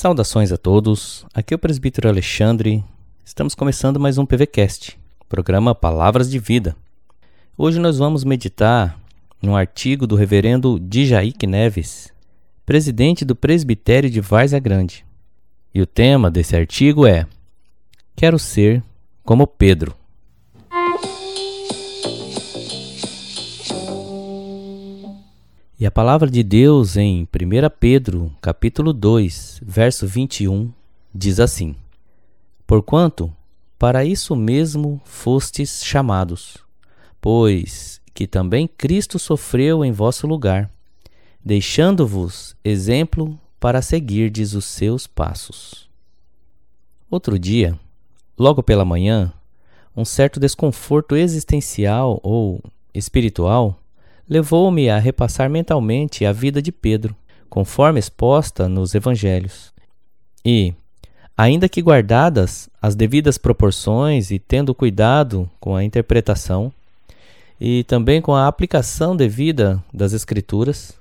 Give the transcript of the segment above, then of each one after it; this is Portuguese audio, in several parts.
Saudações a todos, aqui é o presbítero Alexandre. Estamos começando mais um PVCast, programa Palavras de Vida. Hoje nós vamos meditar num artigo do reverendo Djaik Neves, presidente do presbitério de Várzea Grande. E o tema desse artigo é Quero ser como Pedro. E a palavra de Deus em 1 Pedro, capítulo 2, verso 21, diz assim: Porquanto para isso mesmo fostes chamados, pois que também Cristo sofreu em vosso lugar, deixando-vos exemplo para seguirdes os seus passos. Outro dia, logo pela manhã, um certo desconforto existencial ou espiritual levou-me a repassar mentalmente a vida de Pedro, conforme exposta nos evangelhos. E, ainda que guardadas as devidas proporções e tendo cuidado com a interpretação, e também com a aplicação devida das Escrituras,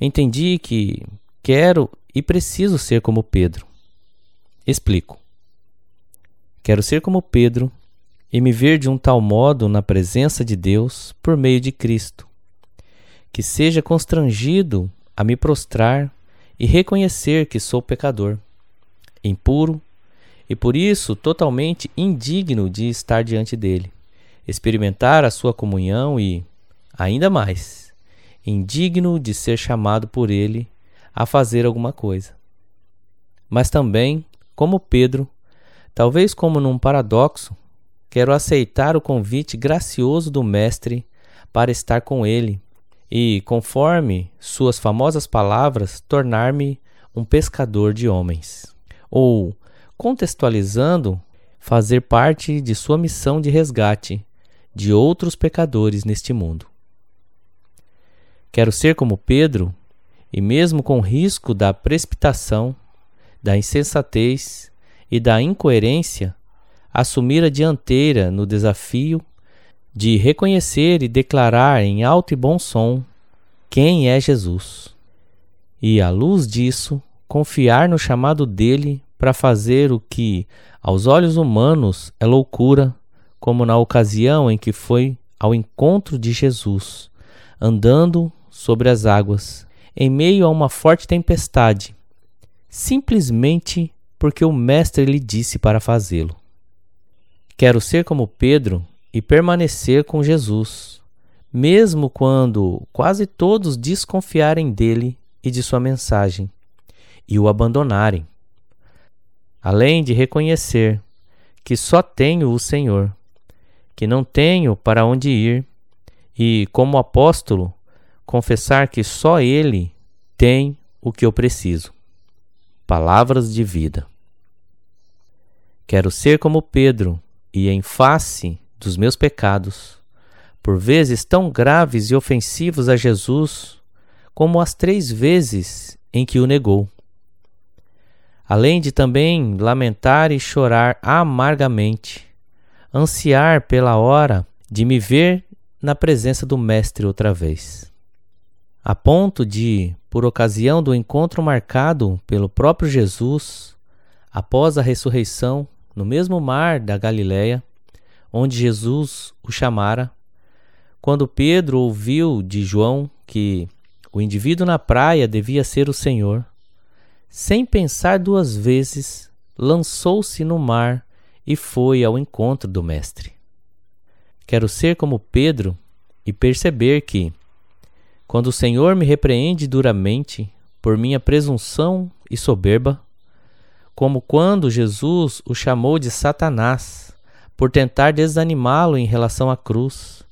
entendi que quero e preciso ser como Pedro. Explico. Quero ser como Pedro e me ver de um tal modo na presença de Deus por meio de Cristo, que seja constrangido a me prostrar e reconhecer que sou pecador, impuro e por isso totalmente indigno de estar diante dele, experimentar a sua comunhão e, ainda mais, indigno de ser chamado por ele a fazer alguma coisa. Mas também, como Pedro, talvez como num paradoxo, quero aceitar o convite gracioso do Mestre para estar com ele e, conforme suas famosas palavras, tornar-me um pescador de homens. Ou, contextualizando, fazer parte de sua missão de resgate de outros pecadores neste mundo. Quero ser como Pedro e, mesmo com risco da precipitação, da insensatez e da incoerência, assumir a dianteira no desafio de reconhecer e declarar em alto e bom som quem é Jesus. E, à luz disso, confiar no chamado dele para fazer o que, aos olhos humanos, é loucura, como na ocasião em que foi ao encontro de Jesus, andando sobre as águas, em meio a uma forte tempestade, simplesmente porque o Mestre lhe disse para fazê-lo. Quero ser como Pedro e permanecer com Jesus, mesmo quando quase todos desconfiarem dele e de sua mensagem e o abandonarem. Além de reconhecer que só tenho o Senhor, que não tenho para onde ir, e, como apóstolo, confessar que só Ele tem o que eu preciso. Palavras de vida. Quero ser como Pedro e, em face dos meus pecados, por vezes tão graves e ofensivos a Jesus, como as três vezes em que o negou. Além de também lamentar e chorar amargamente, ansiar pela hora de me ver na presença do Mestre outra vez. A ponto de, por ocasião do encontro marcado pelo próprio Jesus, após a ressurreição, no mesmo mar da Galiléia, onde Jesus o chamara, quando Pedro ouviu de João que o indivíduo na praia devia ser o Senhor, sem pensar duas vezes, lançou-se no mar e foi ao encontro do Mestre. Quero ser como Pedro e perceber que, quando o Senhor me repreende duramente por minha presunção e soberba, como quando Jesus o chamou de Satanás por tentar desanimá-lo em relação à cruz,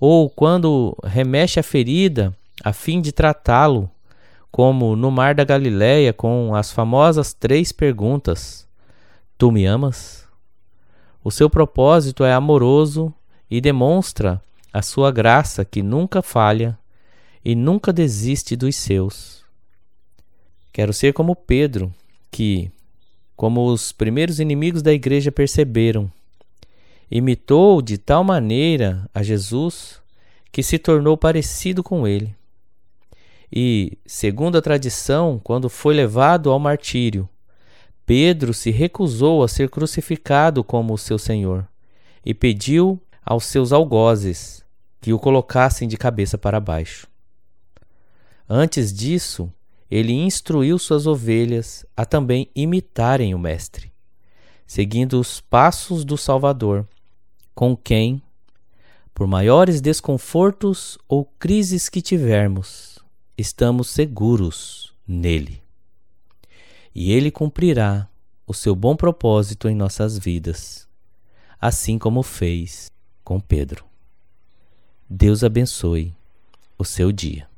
ou quando remexe a ferida a fim de tratá-lo, como no mar da Galileia com as famosas três perguntas: Tu me amas? O seu propósito é amoroso e demonstra a sua graça que nunca falha e nunca desiste dos seus. Quero ser como Pedro, que, como os primeiros inimigos da igreja perceberam, imitou de tal maneira a Jesus que se tornou parecido com ele. E, segundo a tradição, quando foi levado ao martírio, Pedro se recusou a ser crucificado como o seu Senhor e pediu aos seus algozes que o colocassem de cabeça para baixo. Antes disso, ele instruiu suas ovelhas a também imitarem o Mestre, seguindo os passos do Salvador, com quem, por maiores desconfortos ou crises que tivermos, estamos seguros nele. E ele cumprirá o seu bom propósito em nossas vidas, assim como fez com Pedro. Deus abençoe o seu dia.